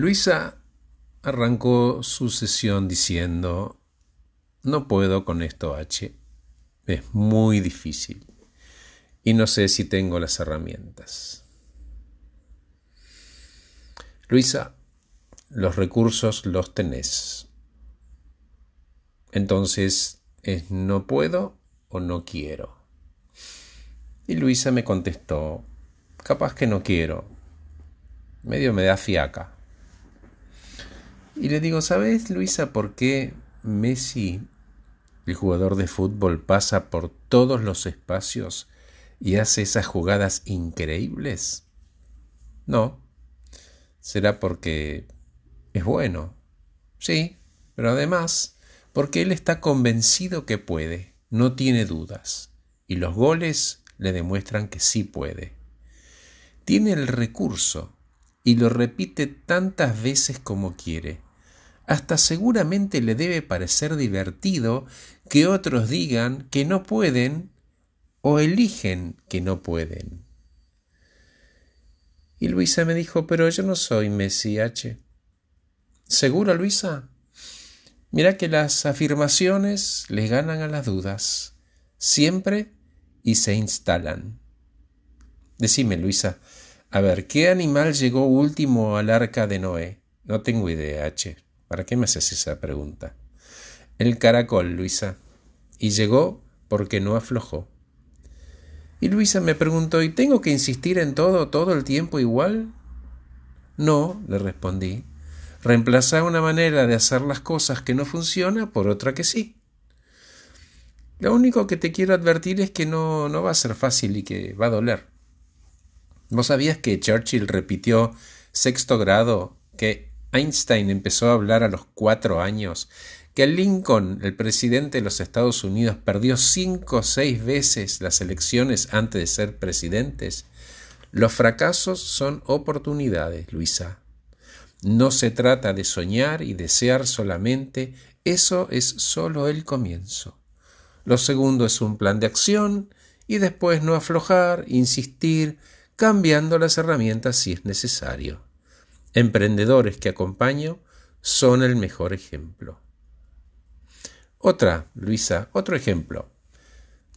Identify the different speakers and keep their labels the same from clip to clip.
Speaker 1: Luisa arrancó su sesión diciendo, no puedo con esto H, es muy difícil y no sé si tengo las herramientas. Luisa, los recursos los tenés. Entonces es no puedo o no quiero. Y Luisa me contestó, capaz que no quiero. Medio me da fiaca. Y le digo, ¿sabes, Luisa, por qué Messi, el jugador de fútbol, pasa por todos los espacios y hace esas jugadas increíbles? No. Será porque es bueno. Sí, pero además porque él está convencido que puede, no tiene dudas, y los goles le demuestran que sí puede. Tiene el recurso y lo repite tantas veces como quiere hasta seguramente le debe parecer divertido que otros digan que no pueden o eligen que no pueden. Y Luisa me dijo, pero yo no soy Messi H. ¿Seguro, Luisa? Mira que las afirmaciones le ganan a las dudas, siempre y se instalan. Decime, Luisa, a ver, ¿qué animal llegó último al arca de Noé? No tengo idea, H. ¿Para qué me haces esa pregunta? El caracol, Luisa. Y llegó porque no aflojó. Y Luisa me preguntó, ¿y tengo que insistir en todo, todo el tiempo igual? No, le respondí. Reemplaza una manera de hacer las cosas que no funciona por otra que sí. Lo único que te quiero advertir es que no, no va a ser fácil y que va a doler. ¿Vos sabías que Churchill repitió sexto grado que Einstein empezó a hablar a los cuatro años, que Lincoln, el presidente de los Estados Unidos, perdió cinco o seis veces las elecciones antes de ser presidentes. Los fracasos son oportunidades, Luisa. No se trata de soñar y desear solamente, eso es solo el comienzo. Lo segundo es un plan de acción y después no aflojar, insistir, cambiando las herramientas si es necesario emprendedores que acompaño son el mejor ejemplo. Otra, Luisa, otro ejemplo.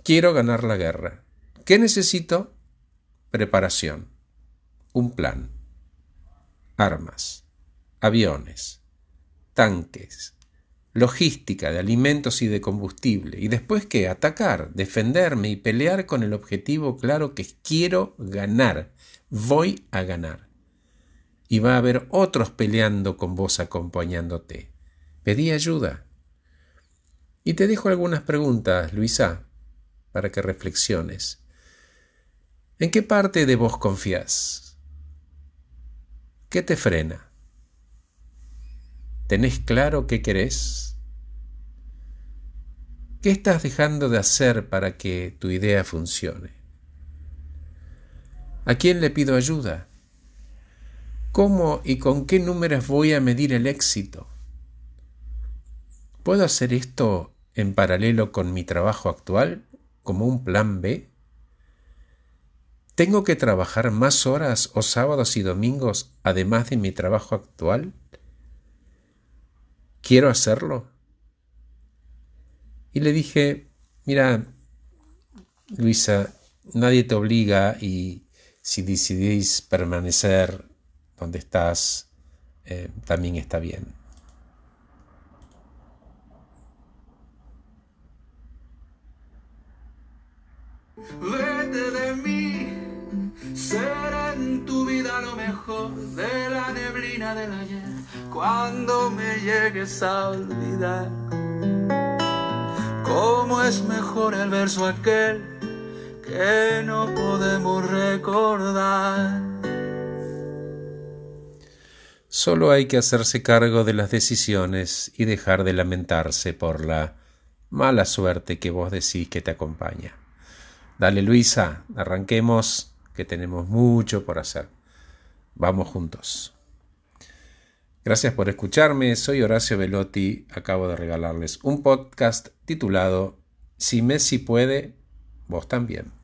Speaker 1: Quiero ganar la guerra. ¿Qué necesito? Preparación, un plan, armas, aviones, tanques, logística de alimentos y de combustible, y después qué? Atacar, defenderme y pelear con el objetivo claro que quiero ganar, voy a ganar y va a haber otros peleando con vos acompañándote. Pedí ayuda. Y te dejo algunas preguntas, Luisa, para que reflexiones. ¿En qué parte de vos confías? ¿Qué te frena? ¿Tenés claro qué querés? ¿Qué estás dejando de hacer para que tu idea funcione? ¿A quién le pido ayuda? ¿Cómo y con qué números voy a medir el éxito? ¿Puedo hacer esto en paralelo con mi trabajo actual como un plan B? ¿Tengo que trabajar más horas o sábados y domingos además de mi trabajo actual? ¿Quiero hacerlo? Y le dije, mira, Luisa, nadie te obliga y si decidís permanecer donde estás eh, también está bien.
Speaker 2: Vete de mí, ser en tu vida lo mejor de la neblina del ayer, cuando me llegues a olvidar. Cómo es mejor el verso aquel que no podemos recordar.
Speaker 1: Solo hay que hacerse cargo de las decisiones y dejar de lamentarse por la mala suerte que vos decís que te acompaña. Dale Luisa, arranquemos, que tenemos mucho por hacer. Vamos juntos. Gracias por escucharme, soy Horacio Velotti, acabo de regalarles un podcast titulado Si Messi puede, vos también.